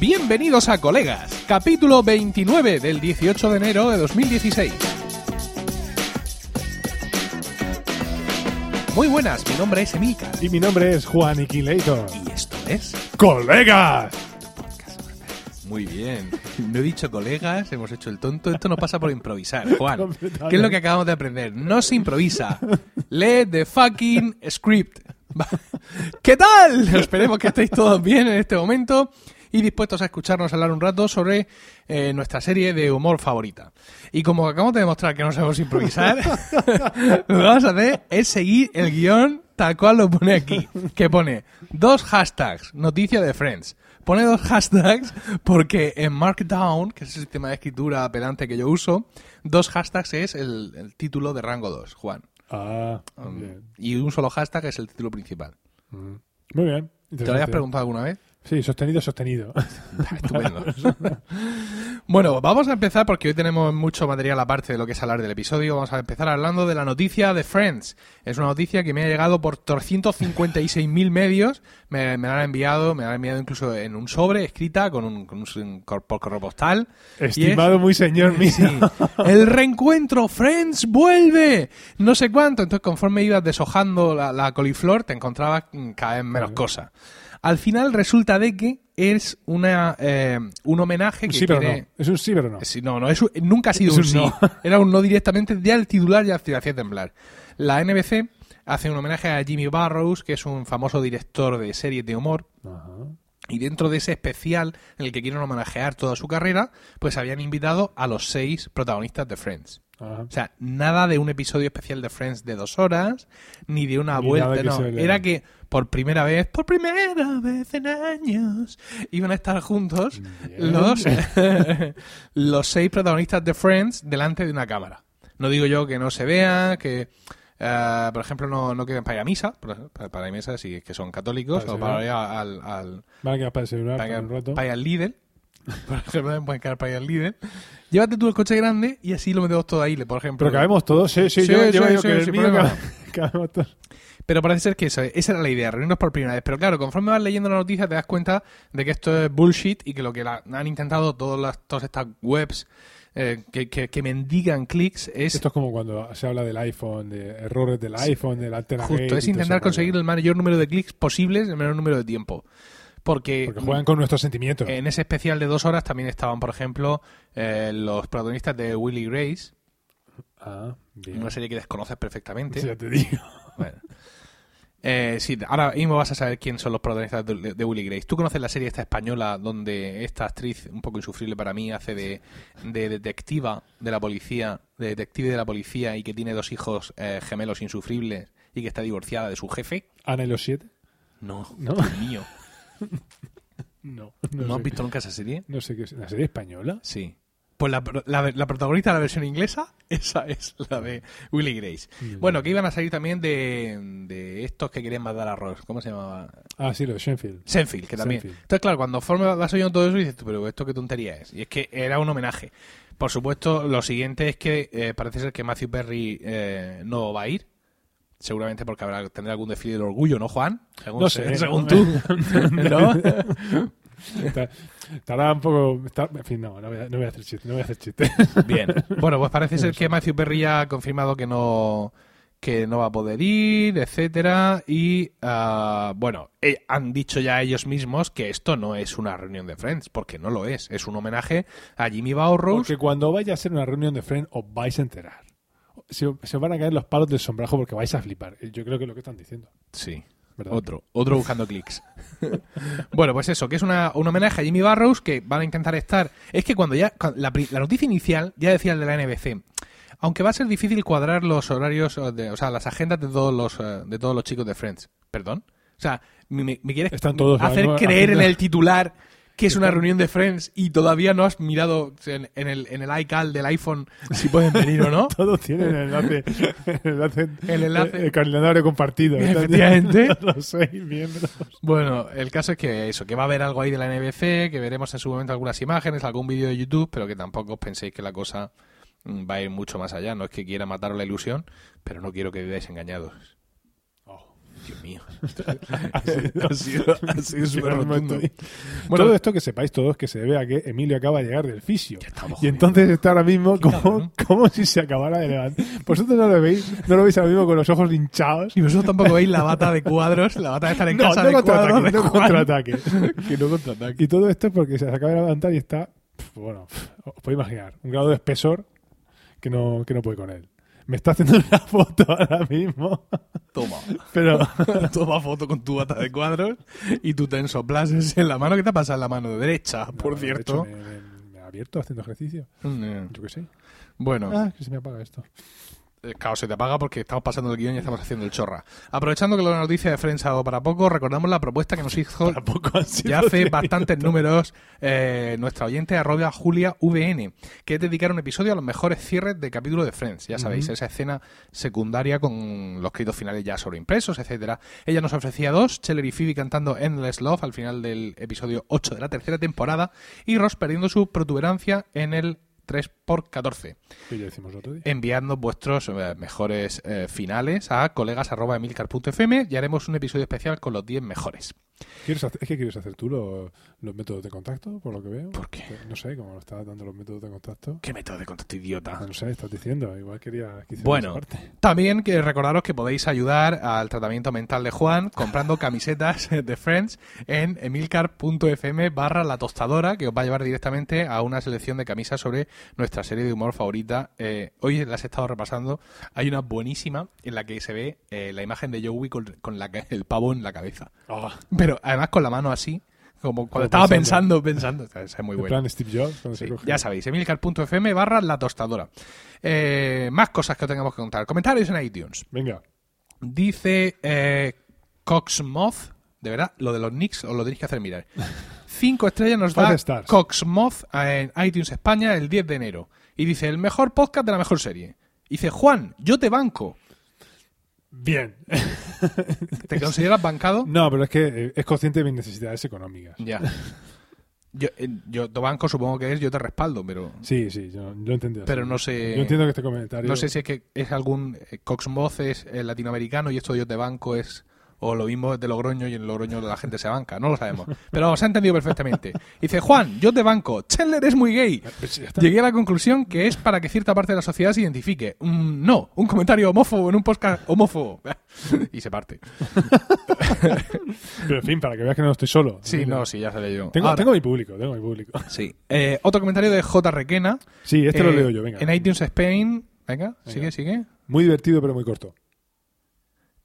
Bienvenidos a Colegas, capítulo 29 del 18 de enero de 2016. Muy buenas, mi nombre es Emilka. Y mi nombre es Juan Iquilator. Y esto es ¡Colegas! Muy bien. No he dicho colegas, hemos hecho el tonto. Esto no pasa por improvisar, Juan. ¿Qué es lo que acabamos de aprender? No se improvisa. Lee the fucking script. ¿Qué tal? Esperemos que estéis todos bien en este momento y dispuestos a escucharnos hablar un rato sobre eh, nuestra serie de humor favorita. Y como acabamos de demostrar que no sabemos improvisar, lo que vamos a hacer es seguir el guion tal cual lo pone aquí, que pone dos hashtags, noticia de Friends. Pone dos hashtags porque en Markdown, que es el sistema de escritura pedante que yo uso, dos hashtags es el, el título de rango 2, Juan. Ah, Um, bien. y un solo hashtag es el título principal. Mm. Muy bien. ¿Te lo habías preguntado alguna vez? Sí, sostenido, sostenido. Estupendo. bueno, vamos a empezar porque hoy tenemos mucho material aparte de lo que es hablar del episodio. Vamos a empezar hablando de la noticia de Friends. Es una noticia que me ha llegado por 356.000 medios. Me, me la han enviado, me la han enviado incluso en un sobre, escrita, con un, con un cor- por correo postal. Estimado muy señor mío. Sí. El reencuentro, Friends vuelve, no sé cuánto. Entonces, conforme ibas deshojando la, la coliflor, te encontrabas cada vez menos cosas. Al final resulta de que es una eh, un homenaje que Sí, pero no. Es un sí, pero no. Sí, no, no, es un- nunca ha sido Es un, un sí. no. Era un no directamente, ya el titular ya te hacía temblar. La NBC hace un homenaje a Jimmy Barrows, que es un famoso director de series de humor, Ajá. y dentro de ese especial en el que quieren homenajear toda su carrera, pues habían invitado a los seis protagonistas de Friends. Ajá. O sea, nada de un episodio especial de Friends de dos horas, ni de una Ni vuelta, que no. Era que por primera vez, por primera vez en años, iban a estar juntos Bien. los, los seis protagonistas de Friends delante de una cámara. No digo yo que no se vea, que... eh, por ejemplo, no, no queden para ir a misa, para, para ir a misa si es que son católicos, Para o para ir al, para ir al Lidl. Por ejemplo, pueden quedar para ir al Lidl. Llévate tú el coche grande y así lo metemos todo ahí, por ejemplo. Pero cabemos todos, sí, sí, Sí, yo, sí, yo digo sí, que el mío cabe- cabemos todos. Pero parece ser que eso, esa era la idea, reunirnos por primera vez. Pero claro, conforme vas leyendo la noticia te das cuenta de que esto es bullshit y que lo que la- han intentado todas, las, todas estas webs eh, que, que, que mendigan clics es Esto es como cuando se habla del iPhone, de errores del iPhone, del antena justo, es intentar conseguir el mayor número de clics posibles en el menor número de tiempo. Porque, Porque juegan con nuestros sentimientos. en ese especial de dos horas también estaban, por ejemplo, eh, los protagonistas de Willy Grace, Ah, bien. una serie que desconoces perfectamente. Ya te digo. Bueno. Eh, sí, ahora mismo vas a saber quién son los protagonistas de, de Willy Grace. ¿Tú conoces la serie esta española donde esta actriz, un poco insufrible para mí, hace de, de detectiva de la policía, de detective de la policía y que tiene dos hijos eh, gemelos insufribles y que está divorciada de su jefe? Ana y los siete. No, No. Mío. No. ¿No, No, has visto nunca esa serie? no sé qué es. ¿La serie española? Sí. Pues la, la- la protagonista de la versión inglesa, esa es la de Willy Grace. Mm. Bueno, que iban a salir también de, de estos que querían matar a Ross. ¿Cómo se llamaba? Ah, sí, lo de Shenfield. Senfield, que también. Entonces, claro, cuando forma vas oyendo todo eso dices, tú, pero esto qué tontería es. Y es que era un homenaje. Por supuesto, lo siguiente es que eh, parece ser que Matthew Perry eh, no va a ir. Seguramente porque habrá, tendrá algún desfile del orgullo, ¿no, Juan? Según, No sé, Según tú. ¿No? Estará un poco. está- en fin, no, no voy, a, no voy a hacer chiste. No voy a hacer chiste. Bien. Bueno, pues parece ser que Matthew Perry ya ha confirmado que no que no va a poder ir, etcétera y ah, bueno, eh, han dicho ya ellos mismos que esto no es una reunión de Friends, porque no lo es, es un homenaje a Jimmy Barrows. Porque cuando vaya a ser una reunión de Friends, os vais a enterar. Se, van a caer los palos del sombrajo porque vais a flipar. Yo creo que es lo que están diciendo. Sí. ¿verdad? Otro, otro buscando clics. bueno, pues eso, que es una, un homenaje a Jimmy Barrows que van a intentar estar. Es que cuando ya. cuando la, noticia inicial ya decía el de la NBC. Aunque va a ser difícil cuadrar los horarios, o, de- o sea, las agendas de todos los, eh, de todos los chicos de Friends. ¿Perdón? O sea, me, quieres Están todos hacer creer en el titular que es una reunión de Friends y todavía no has mirado en, en el, en el iCal del iPhone si pueden venir o no. Todos tienen el enlace. El enlace, El enlace. el calendario compartido. Efectivamente. Los seis miembros. Bueno, el caso es que eso, que va a haber algo ahí de la NBC, que veremos en su momento algunas imágenes, algún vídeo de YouTube, pero que tampoco os penséis que la cosa mm, va a ir mucho más allá. No es que quiera mataros la ilusión, pero no quiero que viváis engañados. Dios mío. ha sido, ha sido súper rotundo. Bueno, todo esto que sepáis todos que se debe a que Emilio acaba de llegar del fisio. Y entonces está ahora mismo como, cabrón. como si se acabara de levantar. Vosotros no lo veis, no lo veis ahora mismo con los ojos hinchados. Y vosotros tampoco veis la bata de cuadros, la bata de estar en No, casa no de cuadros de no contraataque. Que no contraataque. Y todo esto es porque se acaba de levantar y está, bueno, os podéis imaginar, un grado de espesor que no, que no puede con él. Me está haciendo una foto ahora mismo, Toma. pero Toma foto con tu bata de cuadros y tu tenso plases en la mano. ¿Qué te pasa en la mano derecha, por cierto? me, me- abierto haciendo ejercicio. Mm, Yo qué sé. Bueno, Ah, que se me apaga esto. Claro, se te apaga porque estamos pasando el guion y estamos haciendo el chorra. Aprovechando que la noticia de Friends ha dado para poco, recordamos la propuesta que nos hizo ya hace bastantes números eh, nuestra oyente arroba Julia VN, que es dedicar un episodio a los mejores cierres de capítulo de Friends. Ya sabéis, esa escena secundaria con los créditos finales ya sobreimpresos, etcétera. Ella nos ofrecía dos, Cheller y Phoebe cantando Endless Love al final del episodio 8 de la tercera temporada y Ross perdiendo su protuberancia en el 3x14 Que ya decimos otro día. enviando vuestros eh, mejores eh, finales a colegas.emilcar.fm y haremos un episodio especial con los 10 mejores. ¿Quieres hacer- ¿Es que quieres hacer tú lo- los métodos de contacto, por lo que veo? ¿Por qué? No sé, como lo estás dando los métodos de contacto. ¿Qué método de contacto idiota? No sé, estás diciendo. Igual quería Bueno. parte. También que recordaros que podéis ayudar al tratamiento mental de Juan comprando camisetas de Friends en emilcar.fm barra la tostadora que os va a llevar directamente a una selección de camisas sobre nuestra serie de humor favorita. Eh, hoy las he estado repasando. Hay una buenísima en la que se ve eh, la imagen de Joey con, con la ca- el pavo en la cabeza. Ah, Pero además con la mano así, como cuando estaba pensando. pensando, pensando. Esa es muy en buena. plan Steve Jobs. cuando se Sí, coge- ya sabéis, emilcar.fm barra la tostadora. Eh, más cosas que os tengamos que contar. Comentarios en iTunes. Venga. Dice eh, Coxmoth, de verdad, lo de los Knicks os lo tenéis que hacer mirar. Cinco estrellas nos da stars. Coxmoth en iTunes España el 10 de enero. Y dice, el mejor podcast de la mejor serie. Dice, Juan, yo te banco. Bien. ¿Te consideras bancado? No, pero es que eh, es consciente de mis necesidades económicas. Ya. Yo, eh, yo te banco supongo que es yo te respaldo, pero Sí, sí, yo entendido. pero no sé Yo entiendo que este comentario. no sé si es que es algún eh, Coxmoth es latinoamericano y esto yo te banco es o lo mismo es de Logroño y en Logroño la gente se banca, no lo sabemos. Pero se ha entendido perfectamente. Dice, Juan, yo te banco, Chandler es muy gay. Pues ya está. Llegué a la conclusión que es para que cierta parte de la sociedad se identifique. Mm, no, un comentario homófobo en un podcast homófobo. y se parte. Pero en fin, para que veas que no estoy solo. Sí, no, sí, ya sale yo. Tengo, Ahora- tengo mi público, tengo mi público. Sí. Eh, otro comentario de J. Requena. Sí, este lo eh, leo yo, venga. En iTunes Spain. Venga, sigue, sigue. Muy divertido, pero muy corto.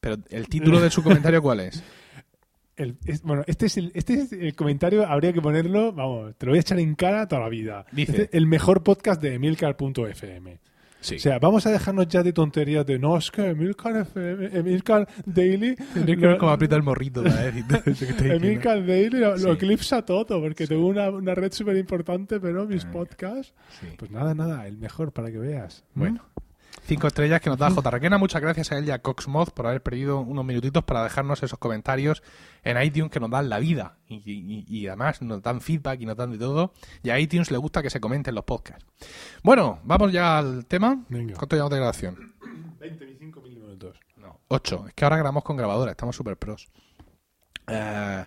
Pero el título de su comentario, ¿cuál es? El- es- bueno, este es, el, este es el comentario, habría que ponerlo, vamos, te lo voy a echar en cara toda la vida. Dice. Este, el mejor podcast de Emilcar.fm. Sí. O sea, vamos a dejarnos ya de tonterías de no, es que Emilcar, FM, Emilcar Daily. Tendría que lo- ver cómo aprieta el morrito para decir. Emilcar Daily lo, lo Sí. eclipsa todo, porque tengo una, una red súper importante, pero mis Ah. podcasts. Sí. Pues nada, nada, el mejor para que veas. Bueno. Cinco estrellas que nos da J. Requena. Muchas gracias a él y a Coxmoth por haber perdido unos minutitos para dejarnos esos comentarios en iTunes que nos dan la vida. Y, y- y además nos dan feedback y nos dan de todo. Y a iTunes le gusta que se comenten los podcasts. Bueno, vamos ya al tema. Venga. ¿Cuánto llevamos de grabación? 20, 25 mil minutos. No, 8. Es que ahora grabamos con grabadora, estamos super pros. Eh,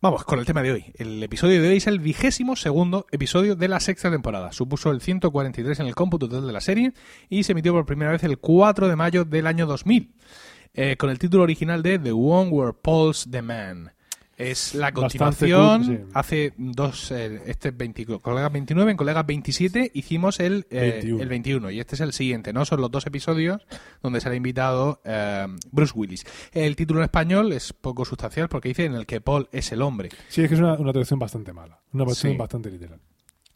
vamos con el tema de hoy. El episodio de hoy es el vigésimo segundo episodio de la sexta temporada. Supuso el 143 en el cómputo total de la serie y se emitió por primera vez el 4 de mayo del año 2000. eh, con el título original de The One Where Paul's the Man. Es la continuación. cool, sí. Hace dos, eh, este es 20 colegas 29, en colegas 27 hicimos el, eh, 21. el 21 y este es el siguiente, ¿no? Son los dos episodios donde será invitado eh, Bruce Willis. El título en español es poco sustancial porque dice en el que Paul es el hombre. Sí, es que es una, una traducción bastante mala. Una traducción Sí. bastante literal.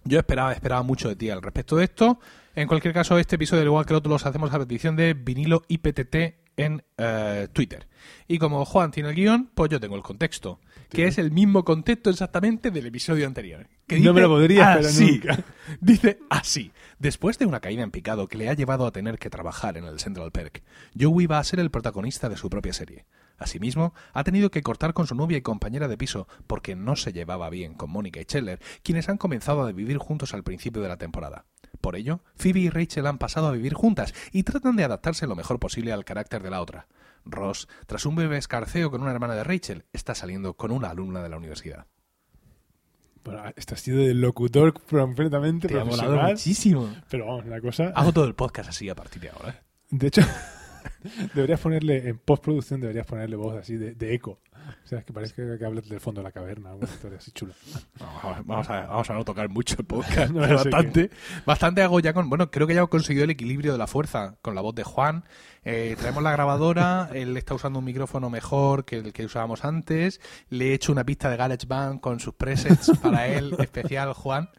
Yo esperaba, esperaba mucho de ti al respecto de esto. En cualquier caso, este episodio, al igual que otros, los hacemos a petición de vinilo IPTT en eh, Twitter. Y como Juan tiene el guion, pues yo tengo el contexto, que es el mismo contexto exactamente del episodio anterior. Que No me lo podría así. nunca. Dice así. Después de una caída en picado que le ha llevado a tener que trabajar en el Central Perk, Joey va a ser el protagonista de su propia serie. Asimismo, ha tenido que cortar con su novia y compañera de piso porque no se llevaba bien con Mónica y Scheller, quienes han comenzado a vivir juntos al principio de la temporada. Por ello, Phoebe y Rachel han pasado a vivir juntas y tratan de adaptarse lo mejor posible al carácter de la otra. Ross, tras un bebé escarceo con una hermana de Rachel, está saliendo con una alumna de la universidad. Bueno, este ha sido del locutor completamente Te ha molado profesional. muchísimo. Pero vamos, la cosa... Hago todo el podcast así a partir de ahora. De hecho, deberías ponerle, en postproducción deberías ponerle voz así de, de eco. O sea, que parece que hablas del fondo de la caverna, alguna historia así chula. Vamos a, vamos a no tocar mucho el podcast. No, bastante. Bastante hago ya con. Bueno, creo que ya he conseguido el equilibrio de la fuerza con la voz de Juan. Eh, traemos la grabadora. él está usando un micrófono mejor que el que usábamos antes. Le he hecho una pista de GarageBand con sus presets para él, especial, Juan.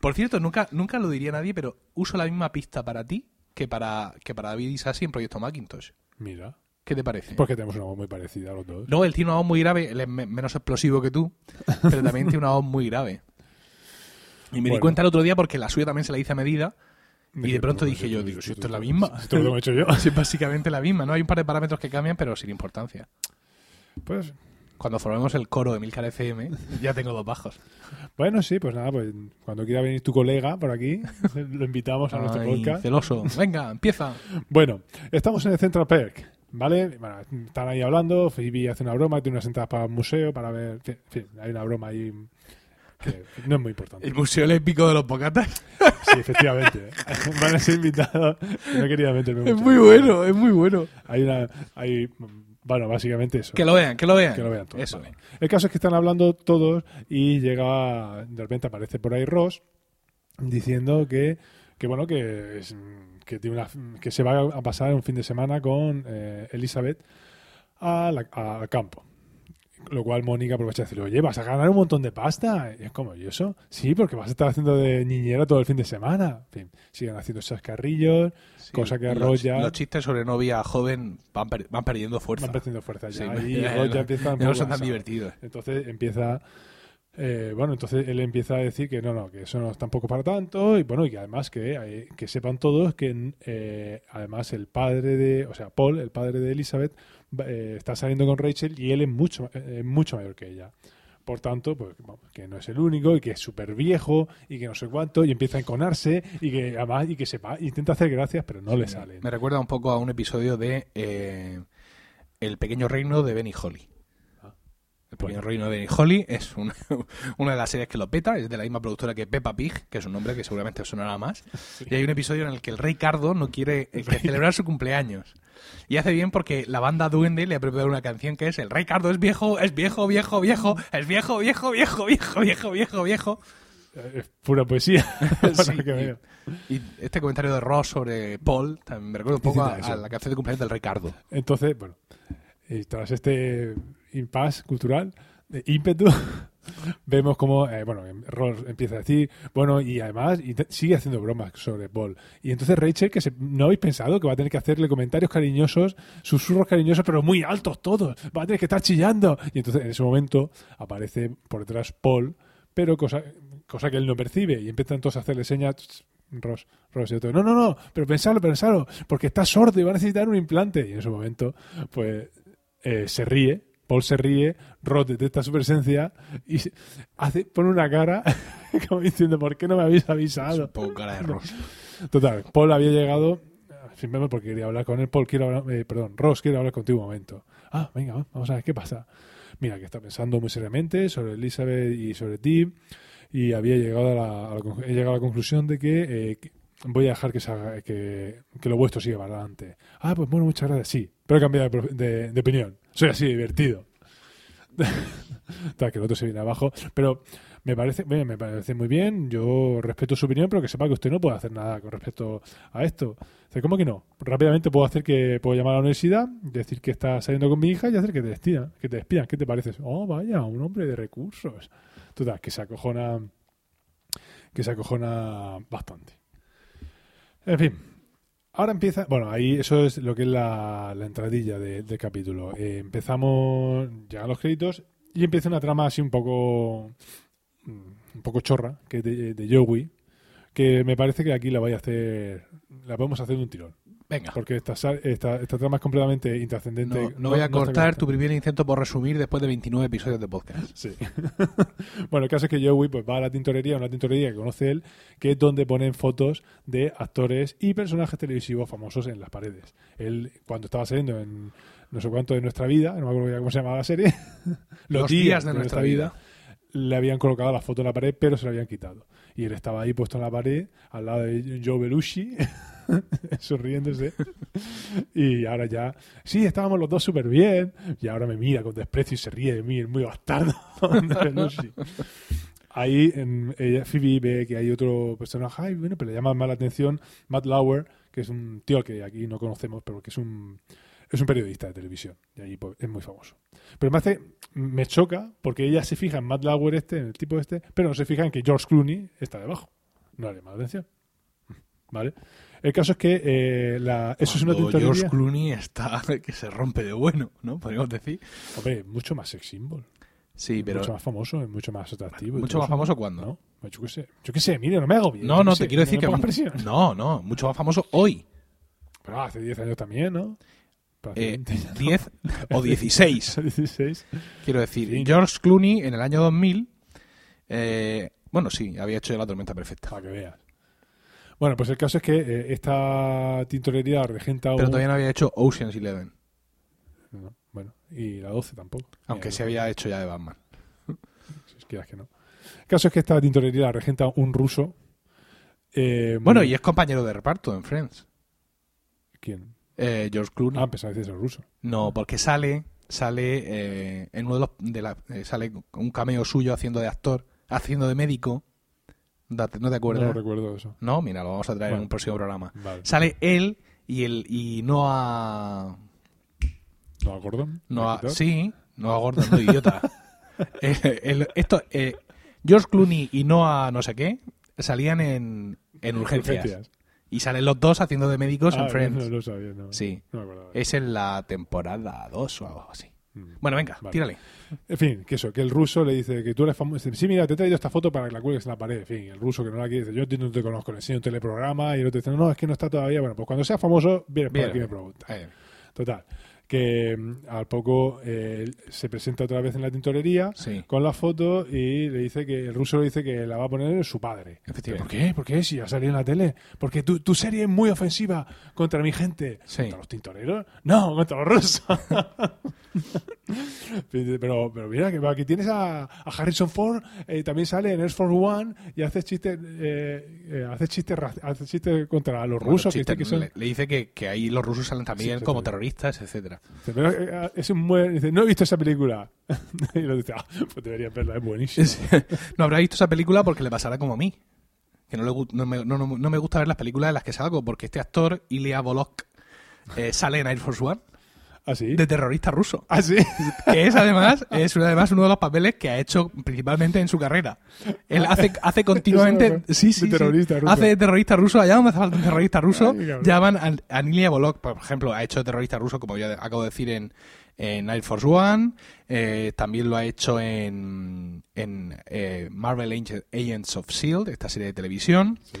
Por cierto, nunca, nunca lo diría nadie, pero uso la misma pista para ti que para, que para David y Sassi en Proyecto Macintosh. Mira, ¿Qué te parece? porque tenemos una voz muy parecida a los dos. No, él tiene una voz muy grave, él es me- menos explosivo que tú, pero también tiene una voz muy grave. Y me di cuenta el otro día porque la suya también se la hice a medida y de pronto dije yo, digo, si esto esto es la misma. Esto lo he hecho yo. Es básicamente la misma, ¿no? Hay un par de parámetros que cambian, pero sin importancia. Pues, Cuando formemos el coro de Milcar FM, ya tengo dos bajos. bueno, sí, pues nada, pues cuando quiera venir tu colega por aquí, lo invitamos a nuestro Ay, podcast. celoso. Venga, empieza. Bueno, estamos en el Central Perk, ¿vale? Bueno, están ahí hablando, Phoebe hace una broma, tiene unas entradas para el museo, para ver... En fin, hay una broma ahí que no es muy importante. El Museo Olímpico de los Bocatas. Sí, efectivamente. Van a ser invitados. No quería meterme Es mucho. muy bueno, es muy bueno. Hay una... Hay, bueno, básicamente eso. Que lo vean, que lo vean. Que lo vean todos. Eso. vale. El caso es que están hablando todos y llega, de repente aparece por ahí Ross diciendo que, que bueno, que, es- que, tiene una, que se va a pasar un fin de semana con eh, Elizabeth a la- a- al campo. Lo cual Mónica aprovecha y dice, oye, vas a ganar un montón de pasta. Y es como, ¿y eso? Sí, porque vas a estar haciendo de niñera todo el fin de semana. En fin, siguen haciendo chascarrillos, Sí, cosa que los, ya los chistes sobre novia joven van, per- van perdiendo fuerza. van perdiendo fuerza Sí, ya. y ya, Ross ya, no son tan divertidos. Entonces empieza, eh, bueno, entonces él empieza a decir que no, no, que eso no es tampoco para tanto y bueno, y que además que, eh, que sepan todos que eh, además el padre de, o sea, Paul, el padre de Elizabeth, eh, está saliendo con Rachel y él es mucho, eh, mucho mayor que ella. Por tanto, pues que no es el único y que es súper viejo y que no sé cuánto y empieza a enconarse y que además y que sepa, intenta hacer gracias pero no le salen. Me recuerda un poco a un episodio de eh, El pequeño reino de Benny Holly. Ah. El pequeño reino de Benny Holly es una, una de las series que lo peta, es de la misma productora que Peppa Pig, que es un nombre que seguramente sonará más. Y hay un episodio en el que el rey Cardo no quiere eh, celebrar su cumpleaños. Y hace bien porque la banda Duende le ha preparado una canción que es El rey Cardo es viejo, es viejo, viejo, viejo, es viejo, viejo, viejo, viejo, viejo, viejo, viejo. Eh, Es pura poesía. Sí, que y, y este comentario de Ross sobre Paul también me recuerda un poco a, a la canción de cumpleaños del rey Cardo. Entonces, bueno, y tras este impasse cultural, de ímpetu, vemos como, eh, bueno, Ross empieza a decir, bueno, y además y sigue haciendo bromas sobre Paul. Y entonces Rachel, que se- no habéis pensado que va a tener que hacerle comentarios cariñosos, susurros cariñosos, pero muy altos todos, va a tener que estar chillando. Y entonces en ese momento aparece por detrás Paul, pero cosa, cosa que él no percibe, y empiezan entonces a hacerle señas. Ross, Ross y otro, no, no, no, pero pensalo, pensalo, porque está sordo y va a necesitar un implante. Y en ese momento, pues, eh, se ríe, Paul se ríe, Ross detecta su presencia y hace, pone una cara como diciendo, ¿por qué no me habéis Es un avisado? poco cara de Ross. Total, Paul había llegado simplemente porque quería hablar con él. Paul, quiero hablar, eh, perdón, Ross, quiero hablar contigo un momento. Ah, venga, va, vamos a ver qué pasa. Mira, que está pensando muy seriamente sobre Elizabeth y sobre ti y había llegado a la, a la con- he llegado a la conclusión de que, eh, que voy a dejar que, se haga- que, que lo vuestro siga para adelante. Ah, pues bueno, muchas gracias. Sí, pero he cambiado de- de opinión. Soy así, divertido. Que el otro se viene abajo. Pero me parece, me parece muy bien. Yo respeto su opinión, pero que sepa que usted no puede hacer nada con respecto a esto. Dice, ¿Cómo que no? Rápidamente puedo hacer que puedo llamar a la universidad, decir que está saliendo con mi hija y hacer que te despidan. Que te despidan. ¿Qué te parece? Oh, vaya, un hombre de recursos. Total, que se acojona, que se acojona bastante. En fin, Ahora empieza, bueno, ahí eso es lo que es la, la entradilla de- del capítulo. Eh, empezamos, llegan los créditos y empieza una trama así un poco, mm, un poco chorra, que de, de Joey, que me parece que aquí la voy a hacer, la podemos hacer de un tirón. Venga. Porque esta, esta, esta trama es completamente intrascendente. No, no voy a cortar tu primer intento por resumir después de 29 episodios de podcast. Sí. bueno, el caso es que Joey pues, va a la tintorería, una tintorería que conoce él, que es donde ponen fotos de actores y personajes televisivos famosos en las paredes. Él, cuando estaba saliendo en no sé cuánto de nuestra vida, no me acuerdo ya cómo se llamaba la serie, los, días, de, nuestra vida, le habían colocado la foto en la pared, pero se la habían quitado. Y él estaba ahí puesto en la pared, al lado de Joe Belushi, sonriéndose. y ahora ya, sí, estábamos los dos súper bien. Y ahora me mira con desprecio y se ríe de mí, el muy bastardo. Ahí en, ella, Phoebe ve que hay otro personaje, ay, bueno, pero le llama más la atención Matt Lauer, que es un tío que aquí no conocemos, pero que es un, es un periodista de televisión. Y ahí pues, es muy famoso. Pero me hace, me choca porque ella se fija en Matt Lauer este, en el tipo este, pero no se fija en que George Clooney está debajo. No le llama la atención. ¿Vale? El caso es que eh, la, eso es una tintorería. George Clooney está que se rompe de bueno, ¿no? Podríamos decir. Hombre, mucho más sex symbol. Sí, pero mucho más famoso, es mucho más atractivo. mucho más eso. famoso cuando. ¿No? Pues Yo qué sé, yo qué sé, mire, no me hago bien. No, no, te sé, quiero decir no que no, no, mucho más famoso hoy. Pero hace 10 años también, ¿no? Eh, 20 ya no. 10 o 16. 16. Quiero decir, Sí. George Clooney en el año 2000, eh, bueno, sí, había hecho ya la tormenta perfecta. Para que veas. Bueno, pues el caso es que eh, esta tintorería regenta Pero un... todavía no había hecho Ocean's Eleven, No, bueno, y la 12 tampoco. aunque se había hecho ya de Batman. Si quieras que no. El caso es que esta tintorería la regenta un ruso. eh, Bueno, muy- y es compañero de reparto en Friends. ¿Quién? Eh, George Clooney. Ah, pensaba que es el ruso. No, porque sale, sale eh, en uno de los, de la, eh, sale un cameo suyo haciendo de actor, haciendo de médico. Date- ¿No te No acuerdas? lo recuerdo eso. No, mira, lo vamos a traer en un próximo programa. Vale. Sale él y el y no a ¿No a Gordon? no sí, no a Gordon, no idiota. Eh, el- esto eh, George Clooney y no a no sé qué salían en, en urgencias. Urgencias. Y salen los dos haciendo de médicos Ah, en Friends. No lo sabía, no. Sí. No me acordaba. Es en la temporada 2 o algo así. Mm. Bueno, venga, Vale. tírale. En fin, que eso, que el ruso le dice que tú eres famoso. Dice, Sí, mira, te he traído esta foto para que la cuelgues en la pared. En fin, el ruso que no la quiere dice, yo no te conozco, le enseño un teleprograma y el otro dice, no, no, es que no está todavía. Bueno, pues cuando sea famoso, vienes por aquí y me preguntas. Total, que mm, al poco eh, se presenta otra vez en la tintorería sí. con la foto y le dice que el ruso le dice que la va a poner su padre. Efectivamente. ¿Por qué? ¿Por qué? Si ya salió en la tele. Porque tu, tu serie es muy ofensiva contra mi gente. Sí. ¿Contra los tintoreros? No, contra los rusos. pero, pero mira, que aquí tienes a, a Harrison Ford, eh, también sale en Air Force One y hace chistes, eh, eh, hace chistes, hace chistes contra los Bueno, rusos. que chiste, dice que son- le, le dice que, que ahí los rusos salen también Sí, como terroristas, etcétera. Eh, es un buen- dice, no he visto esa película. y lo dice, ah, pues deberías verla, es buenísima. no habrá visto esa película porque le pasará como a mí. Que no, le, no, me, no- no me gusta ver las películas en las que salgo porque este actor, Ilya Volok, eh, sale en Air Force One ¿Ah, sí? de terrorista ruso. ¿Ah, sí? Que es además, es además uno de los papeles que ha hecho principalmente en su carrera. Él hace, hace continuamente. De sí. terrorista ruso. Hace de terrorista ruso. Allá donde hace falta un terrorista ruso, Ay, llaman a, a Volok, por ejemplo, ha hecho de terrorista ruso, como ya acabo de decir, en, en Air Force One. eh, también lo ha hecho en, en eh, Marvel Age- Agents of S.H.I.E.L.D., esta serie de televisión. Sí.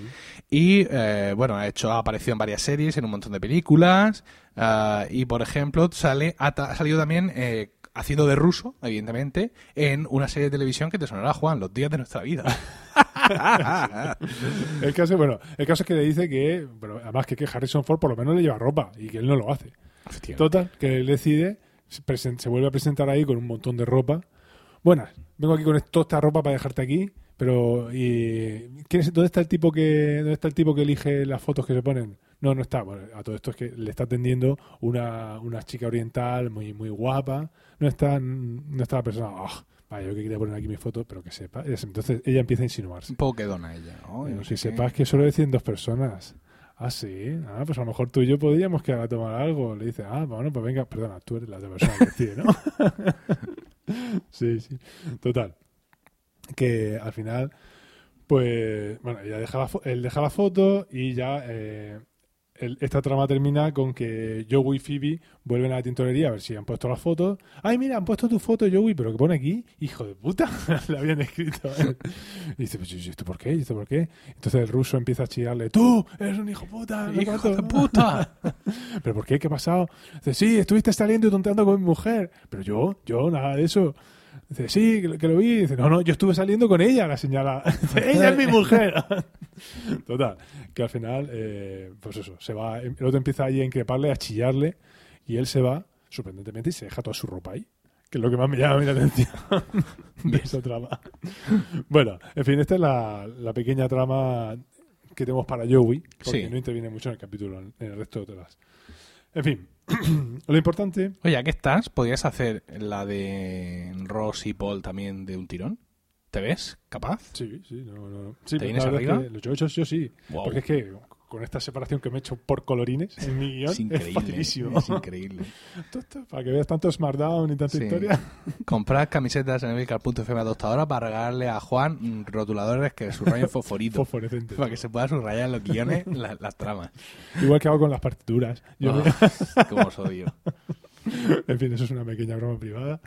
Y eh, bueno, ha hecho, ha aparecido en varias series, en un montón de películas. ah, y por ejemplo, sale, ha salido también eh, haciendo de ruso, evidentemente, en una serie de televisión que te sonará, Juan, Los días de nuestra vida. El caso, bueno, el caso es que le dice que, bueno, además que, que Harrison Ford por lo menos le lleva ropa y que él no lo hace. Total, que él decide, se, vuelve a presentar ahí con un montón de ropa. Buenas, vengo aquí con toda esta ropa para dejarte aquí, pero y, ¿quién es- ¿dónde está el tipo que dónde está el tipo que elige las fotos que se ponen? No, no está. Bueno, a todo esto es que le está atendiendo una, una chica oriental muy muy guapa. No está no está la persona. "Ah, vaya, yo que quería poner aquí mi foto, pero que sepa. Entonces ella empieza a insinuarse. Un poco quedona ella, ¿no? Bueno, que qué. sepas que solo deciden dos personas. Ah, sí. Ah, pues a lo mejor tú y yo podríamos quedar a tomar algo. Le dice, ah, bueno, pues venga, perdona, tú eres la persona que decide, ¿no? sí, sí. Total. Que al final, pues, bueno, ella deja la fo- él deja la foto y ya eh, el- esta trama termina con que Joey y Phoebe vuelven a la tintorería a ver si han puesto las fotos. Ay, mira, han puesto tu foto, Joey, pero que pone aquí, hijo de puta, le habían escrito. Y dice, pues, ¿y esto por qué? ¿Y esto por qué? Entonces el ruso empieza a chillarle, tú, eres un hijo puta. no sé ¡Hijo cuánto". de puta! ¿Pero por qué? ¿Qué ha pasado? Dice, sí, estuviste saliendo y tonteando con mi mujer. Pero yo, yo, nada de eso. Dice, sí, que, que lo vi. Dice, no, no, yo estuve saliendo con ella, la señala. Dice, ella es mi mujer. Total, que al final, eh, pues eso, se va, el otro empieza ahí a increparle, a chillarle, y él se va, sorprendentemente, y se deja toda su ropa ahí. Que es lo que más me llama a mí la atención de esa trama. Bueno, en fin, esta es la, la pequeña trama que tenemos para Joey, porque Sí. no interviene mucho en el capítulo, en el resto de las. En fin, lo importante. Oye, ¿a qué estás? ¿Podrías hacer la de Ross y Paul también de un tirón? ¿Te ves? ¿Capaz? Sí, sí, no, no. Sí, ¿Te vienes es arriba? yo, yo sí. Wow. Porque es que con esta separación que me he hecho por colorines en mi guion, Es increíble. facilísimo. Es increíble. Para que veas tanto Smartdown y tanta Sí. historia. Comprad camisetas en emilcar.fm a tostadora para regalarle a Juan rotuladores que subrayen fosforito. Para que se pueda subrayar los guiones la- las tramas. Igual que hago con las partituras. Yo me- Oh, cómo os odio. En fin, eso es una pequeña broma privada.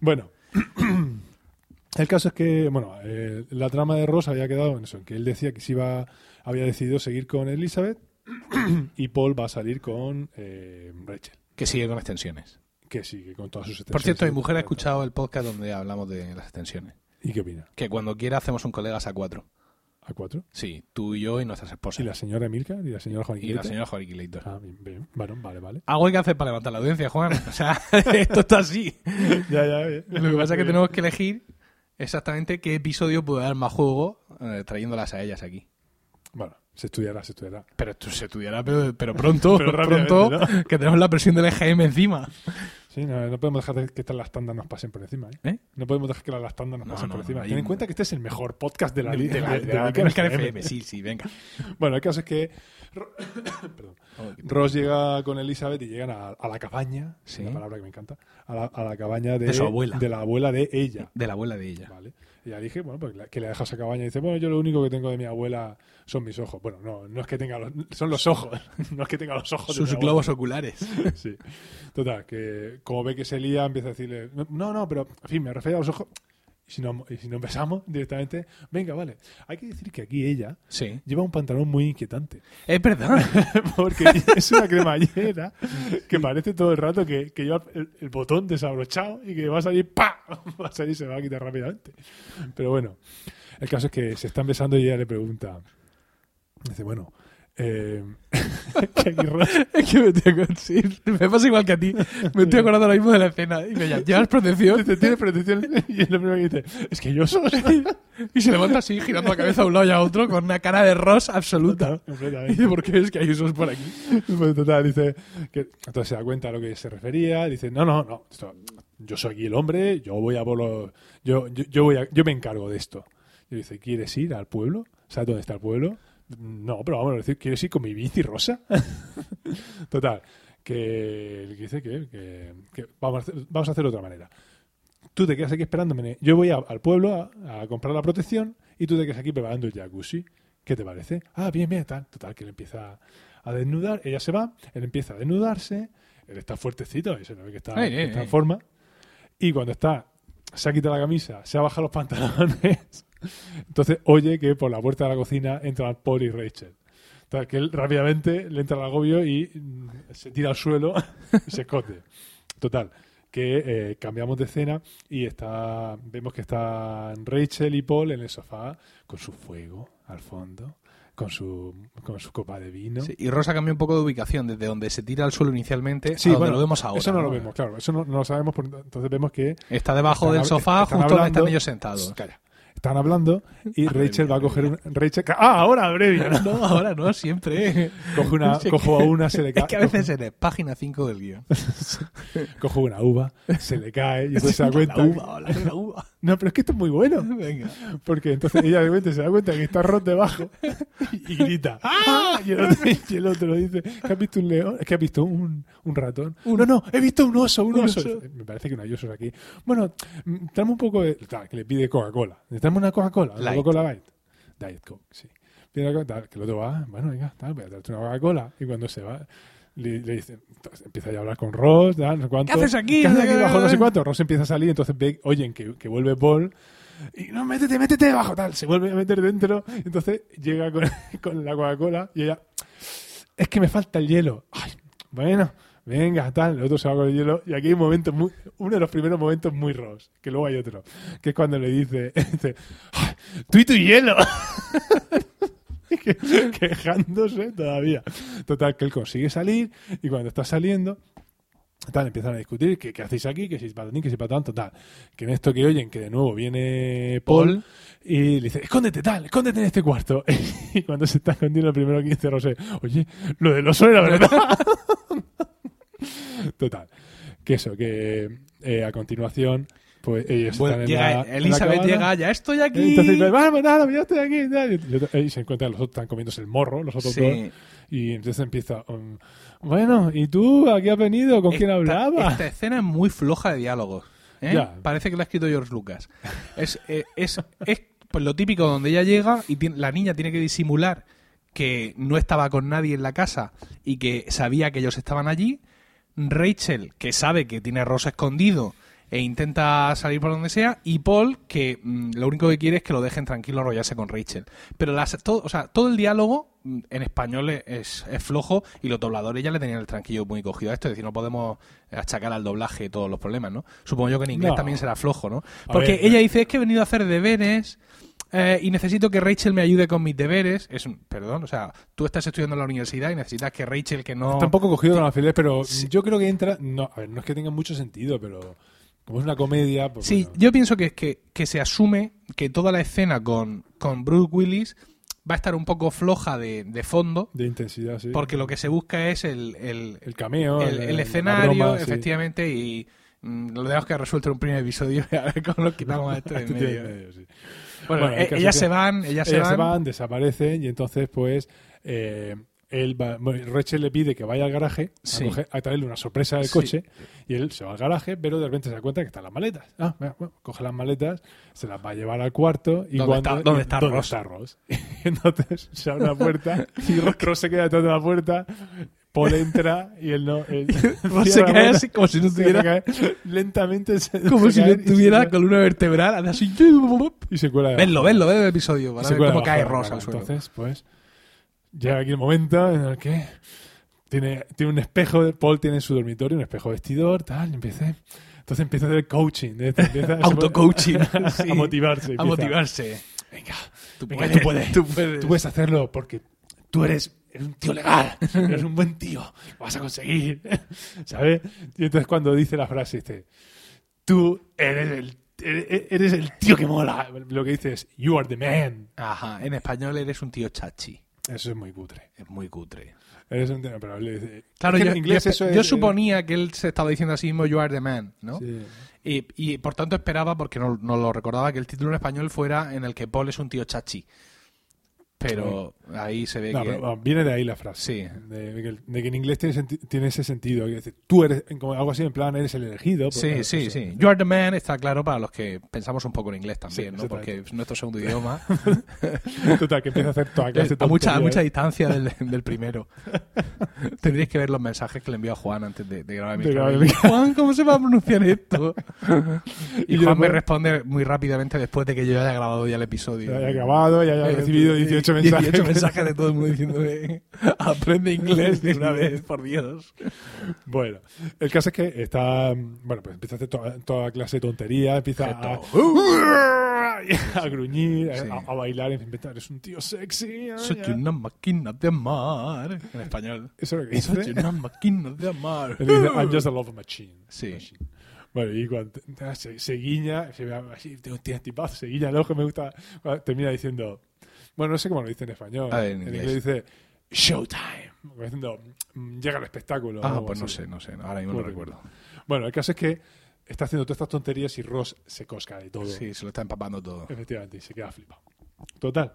Bueno, el caso es que, bueno, eh, la trama de Ross había quedado en eso, en que él decía que se iba, había decidido seguir con Elizabeth y Paul va a salir con eh, Rachel, Que sigue con extensiones. que sigue con todas sus Por extensiones. cierto, mi mujer ha escuchado el podcast donde hablamos de las extensiones. ¿Y qué opina? Que cuando quiera hacemos un colegas a cuatro. ¿A cuatro? Sí, tú y yo y nuestras ¿Y esposas. la señora Emilka? ¿Y la señora Y Juaniquita? la señora Joaquín Ah, bien, bien. Bueno, vale, vale. Algo hay que hacer para levantar la audiencia, Juan. O sea, esto está así. ya, ya, bien. Lo que pasa es que tenemos que elegir exactamente qué episodio puede dar más juego eh, trayéndolas a ellas aquí. Bueno, se estudiará, se estudiará. Pero esto se estudiará, pero, pero pronto, Pero pronto, ¿no? que tenemos la presión del EGM encima. Sí, no, no podemos dejar de que estas las tandas nos pasen por encima, ¿eh? ¿Eh? No podemos dejar que las tandas nos No, pasen por encima. Ten en cuenta que este es el mejor podcast de la li- de la, de- de de la la Milcar FM. FM. Sí, sí, venga. Bueno, el caso es que Perdón. Ross llega con Elizabeth y llegan a, a la cabaña, Sí. una palabra que me encanta, a la, a la cabaña de, De su abuela. de la abuela de ella. De la abuela de ella. Vale. Y ya dije, bueno, pues que le deja esa cabaña y dice, bueno, yo lo único que tengo de mi abuela son mis ojos. Bueno, no, no es que tenga los, son los ojos, no es que tenga los ojos. Sus globos oculares. Sí. Total, que como ve que se lía, empieza a decirle, no, no, pero, en fin, me refiero a los ojos. Y si no, y si no empezamos directamente, venga, vale. Hay que decir que aquí ella Sí. lleva un pantalón muy inquietante. Es verdad. Porque es una cremallera que parece todo el rato que, que lleva el, el botón desabrochado y que va a salir ¡pa! Va a salir y se va a quitar rápidamente. Pero bueno, el caso es que se están besando y ella le pregunta, dice, bueno, eh, Es que me, acordando- sí, me pasa igual que a ti. Me estoy acordando ahora mismo de la escena. Y me llama, ¿llevas protección? dice, ¿tienes protección? Y es lo primero que dice, es que yo soy... Y se levanta así, girando la cabeza a un lado y a otro, con una cara de Ross absoluta. Y Completamente. dice, ¿por qué es que hay esos por aquí? Pues total, dice que entonces se da cuenta a lo que se refería, dice, no, no, no, esto- yo soy aquí el hombre, yo voy a por los, yo, yo, yo voy a, yo me encargo de esto. Y dice, ¿quieres ir al pueblo? ¿Sabes dónde está el pueblo? No, pero vamos a decir, ¿quieres ir con mi bici rosa? total, que dice que, que- que vamos, a hacer, vamos a hacer de otra manera. Tú te quedas aquí esperándome. Yo voy a- al pueblo a, a comprar la protección y tú te quedas aquí preparando el jacuzzi. ¿Qué te parece? Ah, bien, bien, tal. Total, que él empieza a desnudar. Ella se va, él empieza a desnudarse. Él está fuertecito, se ve que está, Ay, que ay, está en forma. Y cuando está, se ha quitado la camisa, se ha bajado los pantalones. Entonces oye que por la puerta de la cocina entran Paul y Rachel. Que él rápidamente le entra el agobio y mm, se tira al suelo y se esconde. Total, que eh, cambiamos de escena y está vemos que están Rachel y Paul en el sofá con su fuego al fondo, con su, con su copa de vino. Sí, y Rosa cambia un poco de ubicación, desde donde se tira al suelo inicialmente Sí, a donde bueno, lo vemos ahora. Eso no, lo vemos, claro. Eso no, no lo sabemos. por- entonces vemos que Está debajo Están del sofá, están justo donde están ellos sentados. Calla. Están hablando y Rachel va a coger un. Rachel, ah, ahora, breve. No, ahora no, siempre. Coge una, cojo a una, se le cae. Es que a veces eres página 5 del guion. Cojo una uva, se le cae y entonces se da cuenta. La uva, la uva. No, pero es que esto es muy bueno. Venga. Porque entonces ella de repente se da cuenta que está Ross debajo y grita. ¡Ah! Y el otro, y el otro dice: ¿Que has visto un león? Es que has visto un, un ratón. No, no, he visto un oso, un, Un oso. oso. Me parece que no hay osos aquí. Bueno, tráeme un poco de. tal, que le pide Coca-Cola. ¿Necesitamos una Coca-Cola? ¿Una. Coca-Cola Light? Diet Coke, sí. tal, que el otro va, bueno, venga, tal, voy a darte una Coca-Cola. Y cuando se va, le, le dice, empieza ya a hablar con Ross, no sé cuánto. ¿Qué haces aquí? ¿Qué haces aquí bajo no sé cuánto? Ross empieza a salir, entonces ve, oyen que, que vuelve Paul. Y no, métete, métete debajo, tal. Se vuelve a meter dentro. Entonces llega con, con la Coca-Cola y ella, es que me falta el hielo. Ay, bueno, venga, tal. El otro se va con el hielo. Y aquí hay un momento muy, uno de los primeros momentos muy Ross, que luego hay otro, que es cuando le dice, dice "Ay, tú y tu hielo. Que- quejándose todavía. Total, que él consigue salir y cuando está saliendo, tal, empiezan a discutir que qué hacéis aquí, que si patatín, que si patán, total. Que en esto que oyen, que de nuevo viene Paul, Paul. y le dice, escóndete tal, escóndete en este cuarto. y cuando se está escondiendo lo primero que dice Rosé, oye, lo del oso era verdad. total. Que eso, que eh, a continuación, pues ellos Bueno, están llega, en la Elizabeth llega, ya estoy aquí. Entonces, vamos, nada, ya estoy aquí. Y, y se encuentran los otros, están comiéndose el morro, los otros dos. Y entonces empieza, um, bueno, ¿y tú a qué has venido? ¿Con quién hablabas? Esta escena es muy floja de diálogos. ¿eh? Parece que la ha escrito George Lucas. Es, eh, es, es pues lo típico donde ella llega y tiene- la niña tiene que disimular que no estaba con nadie en la casa y que sabía que ellos estaban allí. Rachel, que sabe que tiene a Ross escondido e intenta salir por donde sea. Y Paul, que mm, lo único que quiere es que lo dejen tranquilo enrollarse con Rachel. Pero las, todo, o sea, todo el diálogo mm, en español es, es flojo y los dobladores ya le tenían el tranquillo muy cogido a esto. Es decir, no podemos achacar al doblaje todos los problemas, ¿no? Supongo yo que en inglés No. también será flojo, ¿no? Porque ver, ella dice, es que he venido a hacer deberes... eh, y necesito que Rachel me ayude con mis deberes. Es un, perdón, o sea, tú estás estudiando en la universidad y necesitas que Rachel, que no. Está un poco cogido con la feliz, pero yo creo que entra. No, a ver, no es que tenga mucho sentido, pero como es una comedia. Pues Sí, bueno. yo pienso que, que, que se asume que toda la escena con, con Bruce Willis va a estar un poco floja de, de fondo, De intensidad, sí. porque lo que se busca es el, el, El cameo. el- escenario, broma, sí. efectivamente, y mm, lo tenemos que resuelto en un primer episodio y a ver cómo lo quitamos a esto de Este medio. medio, sí. Bueno, caso ellas se van, ellas se Ellas van. se van, desaparecen y entonces, pues. eh, él va, Rachel le pide que vaya al garaje Sí. a, coger- a traerle una sorpresa del Sí. coche y él se va al garaje, pero de repente se da cuenta que están las maletas. Ah, bueno, coge las maletas, se las va a llevar al cuarto y ¿Dónde cuando está- dónde está ¿dónde Ross? está Ross? Y entonces se abre una puerta y Ross se queda detrás de la puerta. Paul entra y él no. Él Ross se la cae así como si no tuviera- lentamente se Como se si no tuviera columna vertebral, hace así. y se cuela Vedlo, debajo. vedlo, ved el episodio para ver cómo cae la cama. al suelo. Entonces, pues, llega aquí el momento en el que tiene, tiene un espejo, Paul tiene en su dormitorio un espejo vestidor, tal, y empieza, entonces empieza a hacer coaching, empieza a- Auto-coaching, a, sí. motivarse. a empieza, motivarse. Venga, Tú venga, puedes, tú puedes, tú puedes. tú puedes hacerlo porque tú eres, eres un tío legal, eres un buen tío, lo vas a conseguir, ¿sabes? Y entonces cuando dice la frase, dice, tú eres el, eres, eres el tío que mola, lo que dice es, you are the man. Ajá, en español eres un tío chachi. Eso es muy cutre. Es muy cutre. Eres un pero le dice- Claro, es que yo, en inglés yo- eso yo es- suponía que él se estaba diciendo así mismo, you are the man, ¿no? Sí. Y, y por tanto esperaba, porque no, no lo recordaba, que el título en español fuera en el que Paul es un tío chachi. Pero ahí se ve No, que... pero, viene de ahí la frase. Sí. De, de que, de que en inglés tiene, tiene ese sentido. que tú eres, como algo así, en plan, eres el elegido. Sí, claro, sí, eso. sí. You are the man está claro para los que pensamos un poco en inglés también, Sí, ¿no? Porque es nuestro segundo idioma. Total, que empieza a hacer toda clase de a mucha, a mucha distancia del, del primero. Tendríais que ver los mensajes que le envió a Juan antes de, de grabar el De. Juan, ¿cómo se va a pronunciar esto? y Y Juan me responde muy rápidamente después de que yo haya grabado ya el episodio. Ya haya grabado, ya haya recibido 18 mensajes. 18 mensajes de todo el mundo diciéndome aprende inglés de una vez, por Dios. Bueno, el caso es que está. Bueno, pues empieza a hacer toda, toda clase de tonterías, empieza a, a gruñir, Sí. a, a bailar, fin, eres un tío sexy. Soy ya. una máquina de amar. En español. Eso es lo que Soy dice. una máquina de amar. Él dice, I'm just a love machine. Sí. Machine. Bueno, y cuando se, se guiña, se ve así, tiene un se guiña el ojo, me gusta. Termina diciendo, bueno, no sé cómo lo dice en español. A ver, en en inglés. inglés dice, Showtime. Como diciendo, "Mm, llega el espectáculo. Ah, pues no sé, no sé. Ahora mismo no recuerdo. Bueno, el caso es que está haciendo todas estas tonterías y Ross se cosca de todo. Sí, se lo está empapando todo. Efectivamente, y se queda flipado. Total.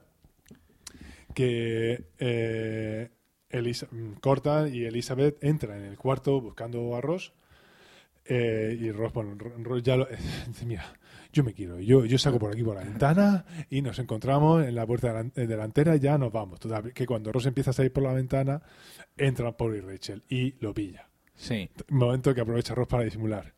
Que eh, Elisa- mm, cortan y Elizabeth entra en el cuarto buscando a Ross Eh, y Ross, bueno, Ross ya lo, mira, yo me quiero, yo, yo saco por aquí por la ventana y nos encontramos en la puerta eh, delantera y ya nos vamos. Total, que cuando Ross empieza a salir por la ventana, entran Paul y Rachel y lo pilla. Sí. Momento que aprovecha Ross para disimular.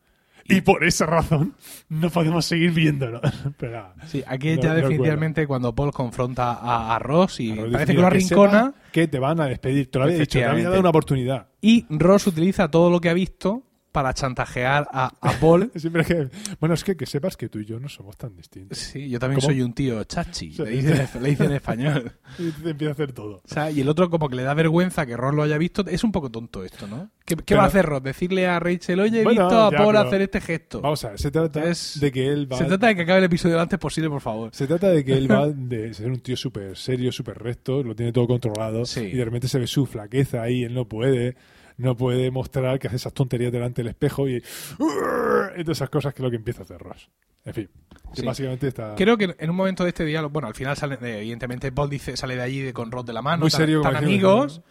Y por esa razón no podemos seguir viéndolo. Pero Sí, aquí No- ya no definitivamente cuando Paul confronta a, a Ross y a Ross parece que lo "Mira, arrincona que te van a despedir. Te lo había dicho, te había dado una oportunidad. y Ross utiliza todo lo que ha visto para chantajear a, a Paul. Siempre que, bueno, es que, que sepas que tú y yo no somos tan distintos. Sí, yo también ¿Cómo? soy un tío chachi, le dice, le en español. Y te empieza a hacer todo. O sea, y el otro como que le da vergüenza que Ross lo haya visto. Es un poco tonto esto, ¿no? ¿Qué, qué Pero- va a hacer Ross? Decirle a Rachel, oye, he Bueno, visto a ya, Paul pero- hacer este gesto. Vamos a ver, se trata Es- de que él va... Se trata de que acabe el episodio lo antes posible, por favor. Se trata de que él va de ser un tío súper serio, súper recto, lo tiene todo controlado Sí. y de repente se ve su flaqueza ahí, él no puede, no puede mostrar que hace esas tonterías delante del espejo y, y todas esas cosas que es lo que empieza a hacer Ross. En fin, que Sí. básicamente está Creo que en un momento de este diálogo, bueno, al final sale, eh, evidentemente Paul dice, sale de allí de, con Ross de la mano, muy tan- serio tan, decimos, amigos.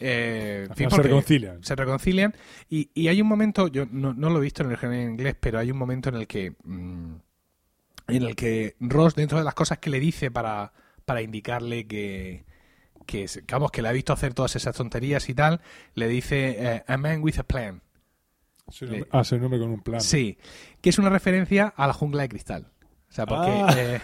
eh, fin, se reconcilian. Se reconcilian. Y, y hay un momento, yo no, no lo he visto en el original en inglés, pero hay un momento en el que mm, en el que Ross, dentro de las cosas que le dice para, para indicarle que, que, vamos, que le ha visto hacer todas esas tonterías y tal, le dice eh, a man with a plan. Un hombre- ah, soy un hombre con un plan. Sí, que es una referencia a la jungla de cristal. O sea, porque Ah. eh,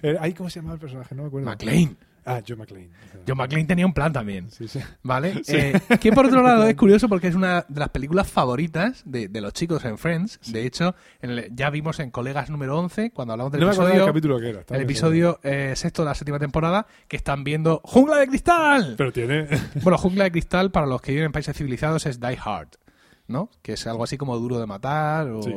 eh, ¿Cómo se llama el personaje? No me acuerdo. McLean. Ah, Joe McLean. John McClane tenía un plan también. Sí, sí. ¿Vale? Eh, que por otro lado es curioso porque es una de las películas favoritas de, de los chicos en Friends. De hecho, en el- ya vimos en Colegas número 11, cuando hablamos del No me del episodio, capítulo que era. estaba el episodio eh, sexto de la séptima temporada, que están viendo Jungla de Cristal. Pero tiene... Bueno, Jungla de Cristal, para los que viven en países civilizados, es Die Hard, ¿no? Que es algo así como duro de matar. O... Sí.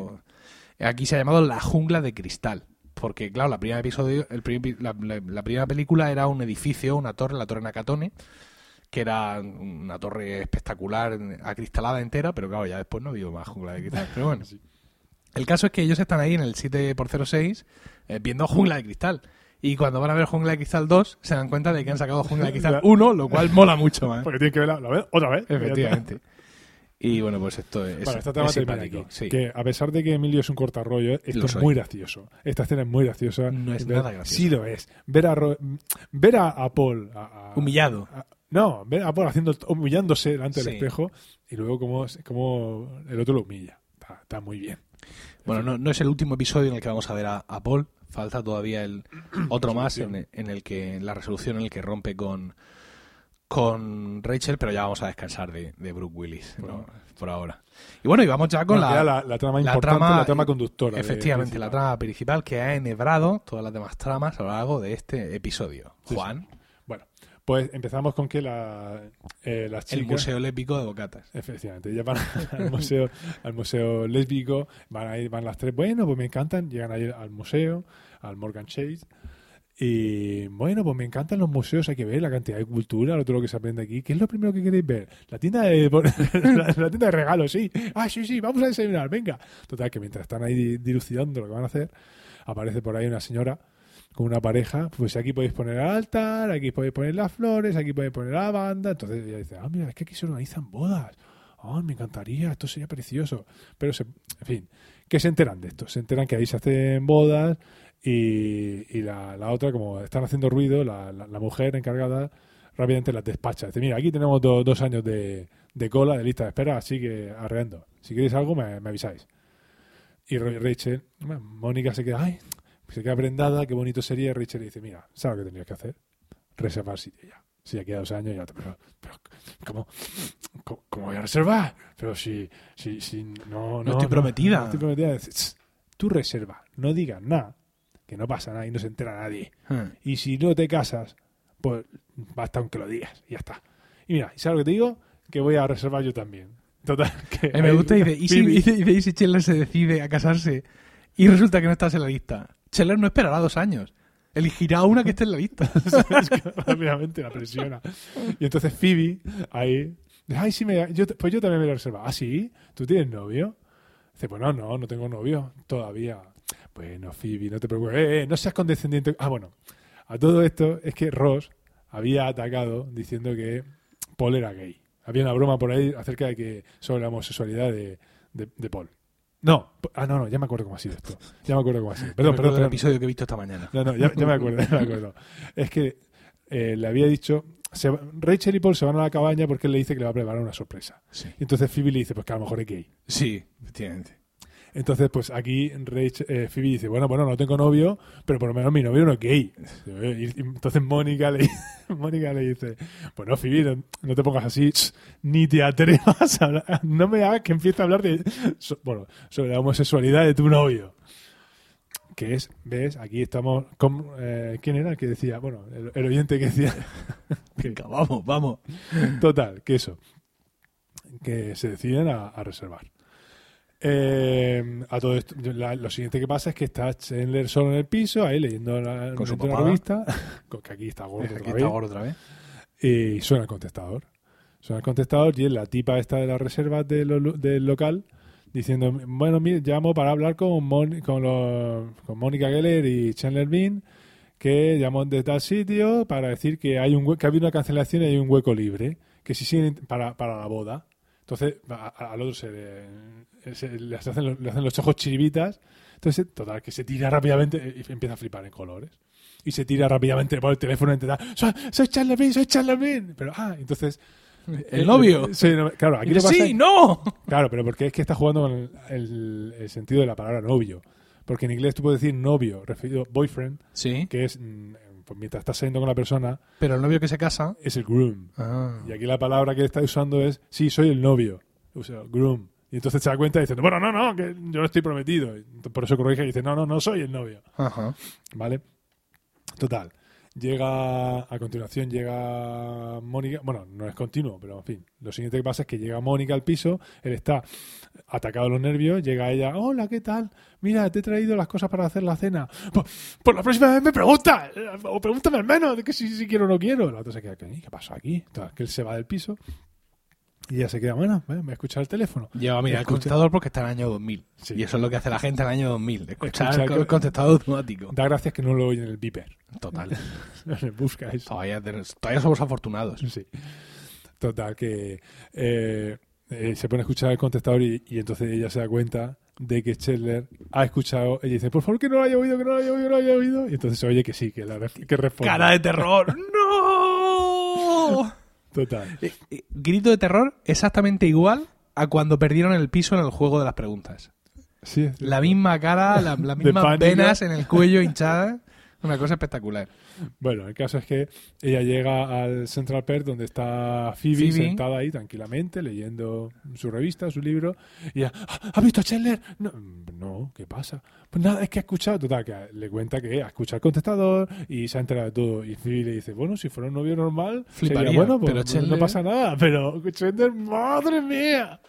Aquí se ha llamado La Jungla de Cristal. Porque, claro, la primera episodio, el primer- la, la- la primera película era un edificio, una torre, la Torre Nakatone, que era una torre espectacular, acristalada entera, pero claro, ya después no vio más Jungla de Cristal. Pero bueno, Sí. el caso es que ellos están ahí en el 7x06 eh, viendo Jungla de Cristal. Y cuando van a ver Jungla de Cristal 2, se dan cuenta de que han sacado Jungla de Cristal 1, lo cual mola mucho más. Porque tienen que verla. Otra vez. Efectivamente. Y bueno, pues esto es, Bueno, esta es simpático. Sí. Que a pesar de que Emilio es un cortarrollo, esto Lo es soy. muy gracioso. Esta escena es muy graciosa. No es nada graciosa. Sí lo es. Ver a, Ro- ver a, a Paul... a- a- Humillado. no, ver a Paul haciendo, humillándose delante del Sí. espejo y luego como, como el otro lo humilla. Está, está muy bien. Bueno, no, no es el último episodio en el que vamos a ver a, a Paul. Falta todavía el otro más en, en el que en la resolución en el que rompe con con Rachel, pero ya vamos a descansar de, de Brooke Willis ¿no? por ahora. Y bueno, y vamos ya con Bueno, la, la, la trama la importante, trama- la trama conductora. de- efectivamente la trama principal que ha enhebrado todas las demás tramas a lo largo de este episodio. Sí, Juan, Bueno, pues empezamos con que la, eh, las el chicas... museo lépico de Bocatas. Efectivamente, ellas van al museo, al museo lésbico, van a ir, van las tres, bueno, pues me encantan, llegan ahí al museo, al Morgan Chase, y bueno, pues me encantan los museos, hay que ver la cantidad de cultura, todo lo que se aprende aquí. ¿Qué es lo primero que queréis ver? La tienda de, la, tienda de regalos, sí. Ah, sí, sí, vamos a desayunar, venga. Total, que mientras están ahí di- dilucidando lo que van a hacer, aparece por ahí una señora con una pareja, pues aquí podéis poner el altar, aquí podéis poner las flores, aquí podéis poner la banda. Entonces ella dice, ah, mira, es que aquí se organizan bodas. Ah, me encantaría, esto sería precioso. Pero, en fin, ¿qué se enteran de esto? Se enteran que ahí se hacen bodas y, y la, la otra, como están haciendo ruido, la, la- la mujer encargada rápidamente las despacha. Dice, mira, aquí tenemos do- dos años de, de cola, de lista de espera, así que arreando. Si queréis algo, me, me avisáis. Y Ra- Rachel, Mónica se queda, ay, se queda prendada, qué bonito sería. Rachel le dice, mira, ¿sabes lo que tendrías que hacer? Reservar sitio ya. Si ya queda dos años, ya te... Pero, pero ¿cómo, cómo, cómo voy a reservar? Pero si, si, si no, no, estoy prometida. no estoy prometida. Dice, "Tss, Tú reserva, no digas nada, que no pasa nada y no se entera nadie. Hmm. Y si no te casas, pues basta aunque lo digas, y ya está. Y mira, ¿sabes lo que te digo? Que voy a reservar yo también. Total, que Eh, me gusta, dice, ¿y si, dice, ¿y si Chandler se decide a casarse y resulta que no estás en la lista? Chandler no esperará dos años. Elegirá una que esté en la lista. es que rápidamente la presiona. Y entonces Phoebe, ahí, dice, ay, sí, me, yo, pues yo también me lo reservo. ¿Ah, sí? ¿Tú tienes novio? Dice, pues no, no, no tengo novio todavía. Bueno, Phoebe, no te preocupes. Eh, eh, no seas condescendiente. Ah, bueno, a todo esto es que Ross había atacado diciendo que Paul era gay. Había una broma por ahí acerca de que sobre la homosexualidad de, de, de Paul. No, ah, no, no, ya me acuerdo cómo ha sido esto. Ya me acuerdo cómo ha sido. Perdón, perdón, perdón. episodio que he visto esta mañana. No, no, ya, ya me acuerdo, ya me acuerdo. Es que eh, le había dicho. se Rachel y Paul se van a la cabaña porque él le dice que le va a preparar una sorpresa. Sí. Y entonces Phoebe le dice, pues que a lo mejor es gay. Sí, efectivamente. Entonces, pues aquí Rach, eh, Phoebe dice, bueno, bueno, no tengo novio, pero por lo menos mi novio no es gay. Y, entonces Mónica le, Mónica le dice, bueno, Phoebe, no, no te pongas así, ni te atrevas a hablar, no me hagas que empiece a hablar de, so- bueno, sobre la homosexualidad de tu novio. Que es, ves, aquí estamos, con, eh, ¿quién era el que decía? Bueno, el, el oyente que decía, que- Venga, vamos, vamos. Total, que eso. Que se deciden a, a reservar. Eh, a todo esto, la- lo siguiente que pasa es que está Chandler solo en el piso, ahí leyendo la, Con su leyendo una revista, que aquí está gordo Aquí otra está vez, gordo otra vez. y suena el contestador. Suena el contestador y es la tipa esta de las reservas del, lo- del local diciendo, bueno, mire, llamo para hablar con, Mon- con, los- con Mónica Geller y Chandler Bean, que llamó de tal sitio para decir que hay un que ha habido una cancelación y hay un hueco libre, que si siguen para, para la boda. Entonces a- a- al otro se le, se- le hacen, los- le hacen los ojos chiribitas. Entonces, total, que se tira rápidamente y empieza a flipar en colores. Y se tira rápidamente por el teléfono a intentar, soy, soy Chandler Bean, soy Bean. Pero, ah, entonces... El novio. Sí, no, claro, aquí Y lo pasa sí, no. Claro, pero porque es que está jugando con el, el- el sentido de la palabra novio. Porque en inglés tú puedes decir novio, referido boyfriend, Sí, que es mm, pues mientras estás saliendo con la persona, pero el novio que se casa. es el groom. Ah. Y aquí la palabra que está usando es, sí, soy el novio. O sea, groom. Y entonces se da cuenta diciendo, bueno, no, no, que yo no estoy prometido. Y entonces por eso corrige y dice, no, no, no soy el novio. Ajá. ¿Vale? Total. Llega, a continuación llega Mónica, bueno, no es continuo, pero en fin, lo siguiente que pasa es que llega Mónica al piso, él está atacado de los nervios, llega ella, hola, ¿qué tal? Mira, te he traído las cosas para hacer la cena. Pues, por la próxima vez me pregunta, eh, o pregúntame al menos, de que si, quiero o no quiero. La otra se queda, ¿qué, pasó aquí? Total, que él se va del piso y ella se queda, bueno, eh, me escucha el teléfono. Lleva a mirar el Escucha- contestador porque está en el año 2000. Sí. Y eso es lo que hace la gente en el año 2000. Escuchar Escuchar el co- contestador automático. Da gracias que no lo oye en el beeper. Total. Busca eso. Todavía, todavía somos afortunados. Sí. Total, que eh, eh, se pone a escuchar el contestador y, y entonces ella se da cuenta de que Chandler ha escuchado. Ella dice, por favor, que no lo haya oído, que no lo haya oído, que no lo haya oído. Y entonces se oye que sí, que, la, que responde. ¡Cara de terror! ¡No! Total. Eh, eh, Grito de terror exactamente igual a cuando perdieron el piso en el juego de las preguntas. Sí, La misma cara, la- las De mismas venas en el cuello hinchadas. Una cosa espectacular. Bueno, el caso es que ella llega al Central Perk donde está Phoebe, Phoebe. sentada ahí tranquilamente leyendo su revista, su libro. Y ella, "¿Ah, ¿ha visto a Chandler? No, no, ¿qué pasa? Pues nada, es que ha escuchado. Total, que le cuenta que ha escuchado el contestador y se ha enterado de todo. Y Phoebe le dice, bueno, si fuera un novio normal, Fliparía, sería bueno, pues, pero pues no Chandler- pasa nada. Pero Chandler, madre mía.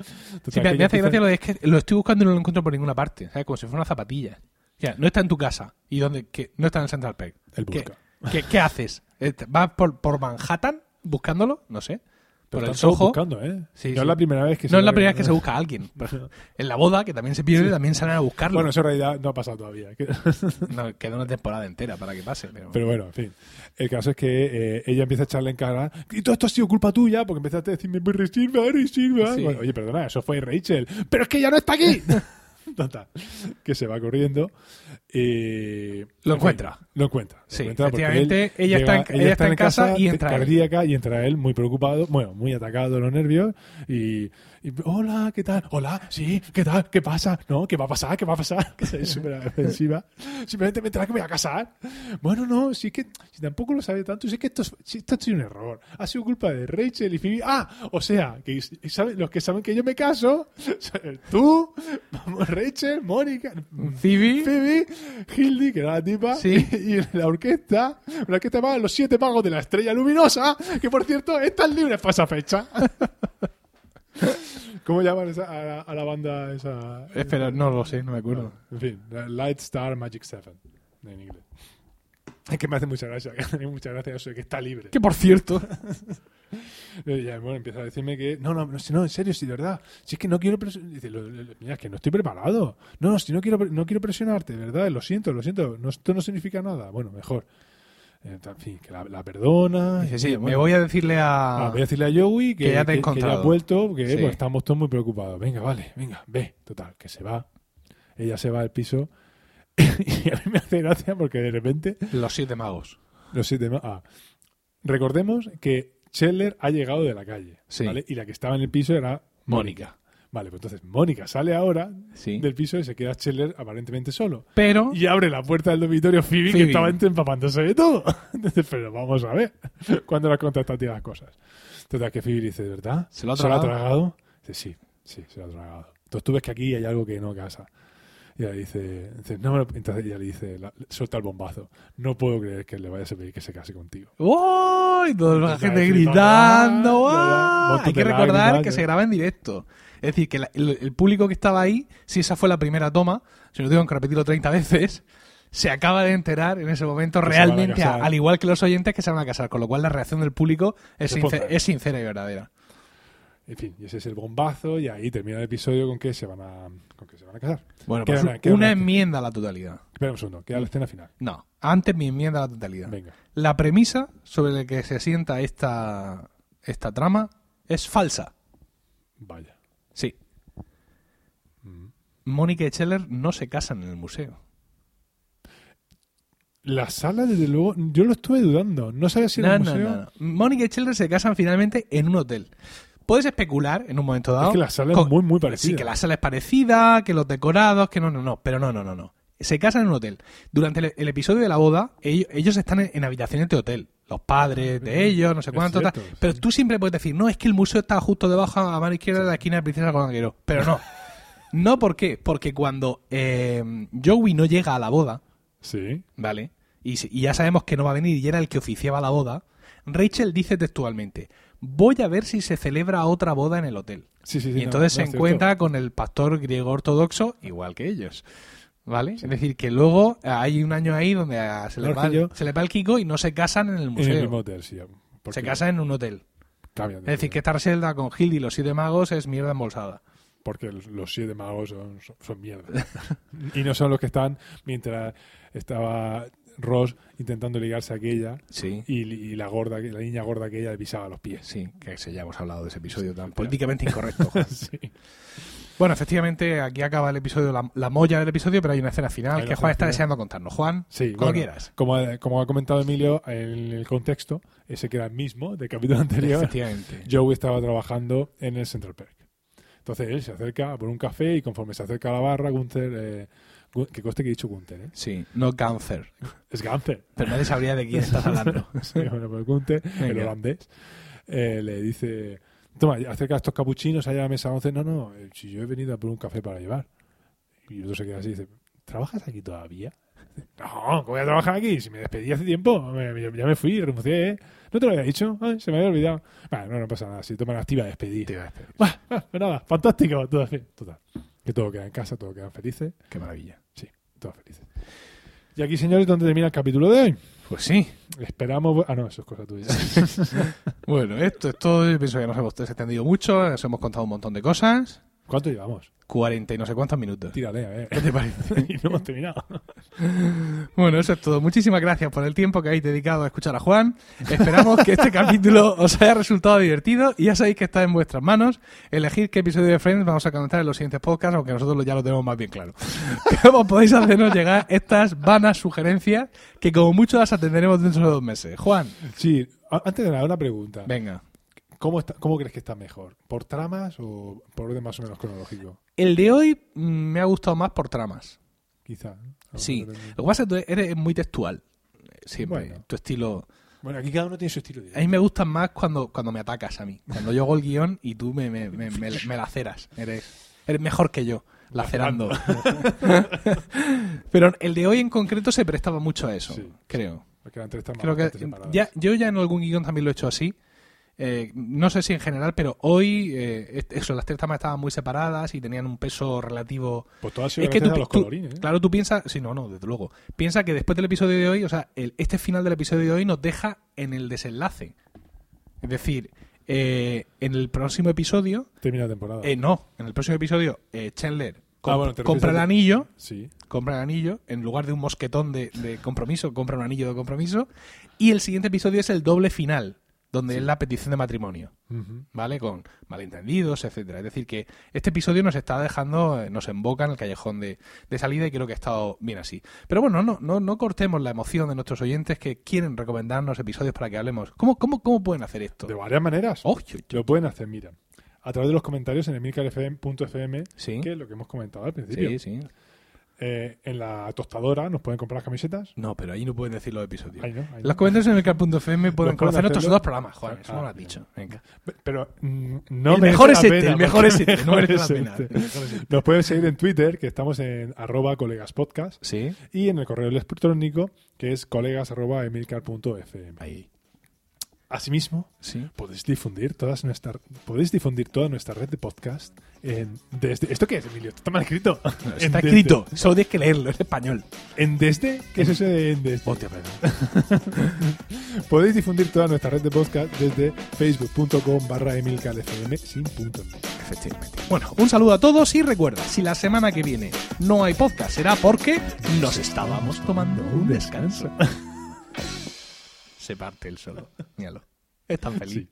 Total, Sí, me, hace gracia lo de es que lo estoy buscando y no lo encuentro por ninguna parte. ¿sabes? Como si fuera una zapatilla. Sea, no está en tu casa. ¿Y dónde? ¿Qué? No está en el Central Park. Él ¿Qué, busca. qué, qué haces? Eh, ¿Vas por, por Manhattan buscándolo? No sé. Pero Por el Soho. buscando, ¿eh? Sí, no sí. es la primera vez que No es la primera vez que se busca a alguien. En la boda, que también se pierde, también salen a buscarlo. Bueno, eso en realidad no ha pasado todavía. que- No, queda una temporada entera para que pase. Pero, Pero bueno, en fin. El caso es que eh, ella empieza a echarle en cara. Y todo esto ha sido culpa tuya porque empezaste a decirme, pues resilva, resilva. Bueno, oye, perdona, eso fue Rachel. Pero es que ya no está aquí. Total. Que se va corriendo. Y. Lo en encuentra. fin, lo encuentra. lo Sí, encuentra efectivamente, él ella está en- ella está en casa y entra él. cardíaca y entra él muy preocupado, bueno, muy atacado de los nervios. Y, y, hola, ¿qué tal? Hola, sí, ¿qué tal? ¿Qué pasa? No, ¿qué va a pasar? ¿Qué va a pasar? Que es súper defensiva. Simplemente me enteré que me voy a casar. Bueno, no, si es que si tampoco lo sabe tanto, si es que esto, es- si esto ha sido un error. Ha sido culpa de Rachel y Phoebe. Ah, o sea, que saben- los que saben que yo me caso, tú, vamos, Rachel, Mónica, Phoebe, Phoebe, Hildy, que era la tipa, Sí. y, la orquesta, la orquesta llamada Los Siete Magos de la Estrella Luminosa, que por cierto están libres para esa fecha. ¿Cómo llaman esa- a, la, a la banda esa? Espera, no lo sé, no me acuerdo. En fin, Light Star Magic Seven, en inglés. Es que me hace mucha gracia, me hace mucha gracia eso de que está libre. Que por cierto, Y ya, bueno, empieza a decirme que no, no, no, si no, en serio, si de verdad, si es que no quiero presionar, dice, lo- lo- mira, es que no estoy preparado. No, si no quiero, no quiero presionarte, de verdad, lo siento, lo siento, no, esto no significa nada. Bueno, mejor. Eh, En fin, que la, la perdona. sí, me bueno, voy a decirle ah, a... voy a decirle a Joey que, que ya te he que- que ya vuelto, que Sí. pues, estamos todos muy preocupados. Venga, vale, venga, ve. Total, que se va. ella se va al piso y a mí me hace gracia porque de repente Los siete magos. los siete ma- ah. recordemos que Scheller ha llegado de la calle Sí. ¿vale? y la que estaba en el piso era Mónica. Vale, pues entonces Mónica sale ahora Sí. del piso y se queda Scheller aparentemente solo. Pero Y abre la puerta del dormitorio Phoebe, que Phoebe. estaba entre- empapándose de todo. Entonces, pero vamos a ver cuándo las contacta las cosas. Total, que Phoebe dice, ¿de verdad? ¿Se lo ha tragado? tragado? Dice, sí, sí, se lo ha tragado. Entonces tú ves que aquí hay algo que no casa. Y ella dice, dice, no me lo- entonces ella le dice, la- suelta el bombazo. No puedo creer que le vayas a pedir que se case contigo. ¡Uy! Toda la gente gritando. montones Hay que recordar que se graba en directo. Es decir, que la- el, el público que estaba ahí, si esa fue la primera toma, si no tengo que repetirlo 30 veces, se acaba de enterar en ese momento Que a realmente, al igual que los oyentes, que se van a casar. Con lo cual la reacción del público es, sincer- es sincera y verdadera. En fin, y ese es el bombazo y ahí termina el episodio con que se van a, con que se van a casar. Bueno, Queda pues una- queda una una- enmienda a la totalidad. Espera un segundo, queda la escena final. No, antes mi enmienda a la totalidad. Venga. La premisa sobre la que se asienta esta, esta trama es falsa. Vaya. Sí. Mm. Mónica y Scheller no se casan en el museo. La sala, desde luego, yo lo estuve dudando. No sabía si No, era no, museo. no, no. Mónica y Scheller se casan finalmente en un hotel. Puedes especular en un momento dado. Es que la sala con- es muy, muy parecida. Sí, que la sala es parecida, que los decorados, que no, no, no. Pero no, no, no, no. Se casan en un hotel. Durante el, el episodio de la boda, ellos, ellos están en, en habitaciones de hotel. Los padres de ellos, no sé cuánto. tal. Pero sí. tú siempre puedes decir, no, es que el museo está justo debajo a mano izquierda de la esquina de Princesa Conquero. Pero no. No, ¿por qué? Porque cuando eh, Joey no llega a la boda, Sí. ¿vale? Y, y ya sabemos que no va a venir y era el que oficiaba la boda. Rachel dice textualmente: Voy a ver si se celebra otra boda en el hotel. Sí, sí, sí. y entonces no, se encuentra con el pastor griego ortodoxo, igual que ellos. ¿Vale? Es decir, que luego hay un año ahí donde se, le va, el- Jorge y yo- se le va el Kiko y no se casan en el En el museo. mismo hotel, sí. se casan en un hotel. cambian Es de decir, que esta reselda con Hildy y los siete magos es mierda embolsada. Porque los, los siete magos son, son, son mierda. y no son los que están mientras estaba Ross intentando ligarse a aquella Sí. y, y la gorda, la niña gorda que ella le pisaba los pies. Sí, que ese ya hemos hablado de ese episodio tan políticamente incorrecto. Sí. Bueno, efectivamente, aquí acaba el episodio, la, la molla del episodio, pero hay una escena final Hay que Juan está final. deseando contarnos. Juan, Sí, como bueno, quieras. Como, como ha comentado Emilio, en el contexto, ese que era el mismo del capítulo anterior, Efectivamente. Joey estaba trabajando en el Central Park. Entonces él se acerca por un café y conforme se acerca a la barra, Gunther, eh, que coste que he dicho Gunther, ¿eh? Sí, no cáncer. es Gunther. Pero nadie sabría de quién estás hablando. Sí, bueno, pues Gunther, el holandés, eh, le dice, toma, acerca estos capuchinos allá a la mesa 11, no, no, eh, si yo he venido a por un café para llevar. Y otro se queda así y dice, ¿trabajas aquí todavía? No, ¿cómo voy a trabajar aquí? Si me despedí hace tiempo, me- ya me fui, renuncié, ¿eh? ¿No te lo había dicho? Ay, se me había olvidado. Bueno, no, no pasa nada, si toman activa despedir. Te iba a despedir. Bah, ah, pues nada, fantástico, todo total. Que todo queda en casa, todo quedan felices, Qué maravilla. sí, todos felices. Y aquí, señores, donde termina el capítulo de hoy. Pues sí. Esperamos... Ah, no, eso es cosa tuya. Bueno, esto es todo. Yo pienso que nos hemos extendido mucho. Nos hemos contado un montón de cosas. ¿Cuánto llevamos? 40 y no sé cuántos minutos. Tírale, a ver. ¿Qué te parece? y no hemos terminado. Bueno, eso es todo. Muchísimas gracias por el tiempo que habéis dedicado a escuchar a Juan. Esperamos que este capítulo os haya resultado divertido y ya sabéis que está en vuestras manos elegir qué episodio de Friends vamos a comentar en los siguientes podcasts, aunque nosotros ya lo tenemos más bien claro. Pero podéis hacernos llegar estas vanas sugerencias que como mucho las atenderemos dentro de dos meses. Juan, Sí, antes de nada, una pregunta. venga. ¿Cómo, está, ¿Cómo crees que está mejor? ¿Por tramas o por orden más o menos cronológico? El de hoy mm, me ha gustado más por tramas. Quizá. Sí. Lo que pasa es que tú eres muy textual. Siempre. Bueno. Tu estilo. Bueno, aquí cada uno tiene su estilo. A mí me gustan más cuando, cuando me atacas a mí. Cuando yo hago el guion y tú me, me, me, me, me laceras. Eres, eres mejor que yo, lacerando. Pero el de hoy en concreto se prestaba mucho a eso, Sí. creo. Porque eran tres tramas Creo que ya, yo ya en algún guion también lo he hecho así. Eh, no sé si en general, pero hoy eh, eso, las tres tramas estaban muy separadas y tenían un peso relativo Pues todo ha sido es que gracias tú, a los tú- colorines. ¿eh? claro, tú piensas, sí, no, no, desde luego. Piensa que después del episodio de hoy, o sea, el- este final del episodio de hoy nos deja en el desenlace. Es decir, eh, en el próximo episodio, Termina la temporada. eh, no, en el próximo episodio, Chandler comp- Ah, bueno, compra el anillo, Sí. compra el anillo, en lugar de un mosquetón de, de compromiso, compra un anillo de compromiso, y el siguiente episodio es el doble final. Donde es la petición de matrimonio, Ujú. ¿vale? Con malentendidos, etcétera. Es decir, que este episodio nos está dejando, eh, nos emboca en el callejón de, de salida y creo que ha estado bien así. Pero bueno, no, no, no cortemos la emoción de nuestros oyentes que quieren recomendarnos episodios para que hablemos. ¿Cómo, cómo, cómo pueden hacer esto? De varias maneras. Oh, yo- yo- Lo pueden hacer, mira. A través de los comentarios en emilcarfm.fm, Sí. que es lo que hemos comentado al principio. Sí, sí. Eh, en la tostadora nos pueden comprar las camisetas. No, pero ahí no pueden decir los episodios. Ahí no, ahí En no. los comentarios en el pueden conocer nuestros dos programas, Juan. Eso Ah, no lo has bien. dicho. Venga. Pero mm, no el mejor es este, el mejor es este. No mejor merece la es pena. este. Nos pueden seguir en Twitter, que estamos en arroba colegaspodcast, Sí. y en el correo electrónico, que es colegas arroba. Ahí. Asimismo, Sí. podéis difundir todas nuestra, podéis difundir toda nuestra red de podcast en desde ¿Esto qué es, Emilio? Está mal escrito. No, está desde- escrito. Solo tienes que leerlo. Es español. En desde, ¿qué es eso de en desde? Perdón. Podéis difundir toda nuestra red de podcast desde facebook.com barra emilcarfm sin punto. Efectivamente. Bueno, un saludo a todos y recuerda, si la semana que viene no hay podcast será porque nos estábamos tomando un descanso. Se parte el solo. Míralo. Es tan feliz.